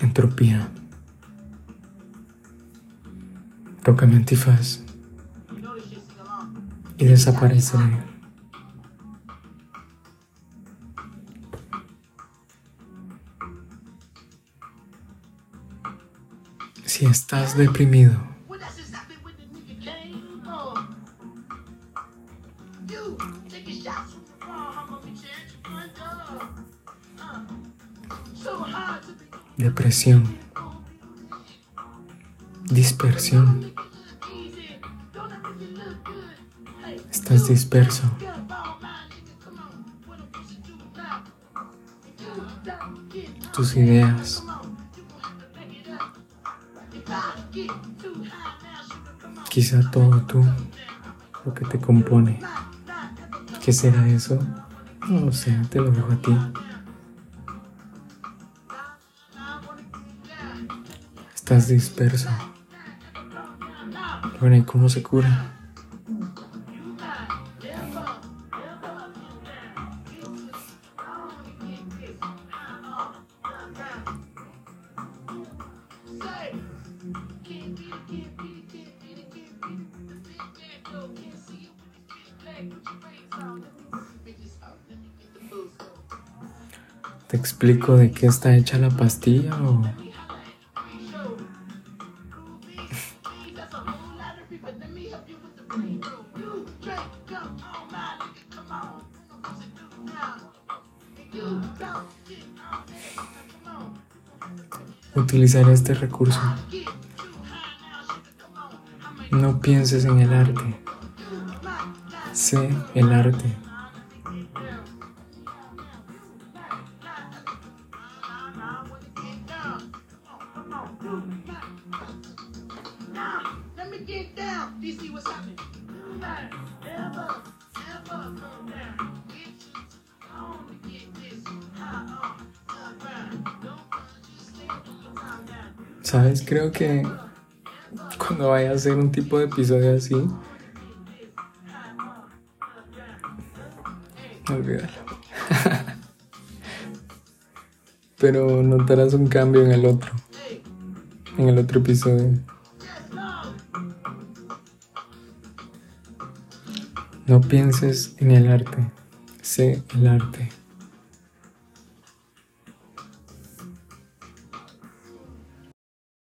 Entropía. Toca mi antifaz y desapareceré. Si estás deprimido, depresión, dispersión, estás disperso. Tus ideas Quizá todo tú, lo que te compone. ¿Qué será eso? No lo sé, te lo dejo a ti. Estás disperso. Bueno, ¿y cómo se cura? ¿Te explico de qué está hecha la pastilla o...? Utilizar este recurso. No pienses en el arte. Sé el arte. ¿Sabes? Creo que cuando vaya a hacer un tipo de episodio así, olvídalo. Pero notarás un cambio en el otro, en el otro episodio. No pienses en el arte, sé el arte.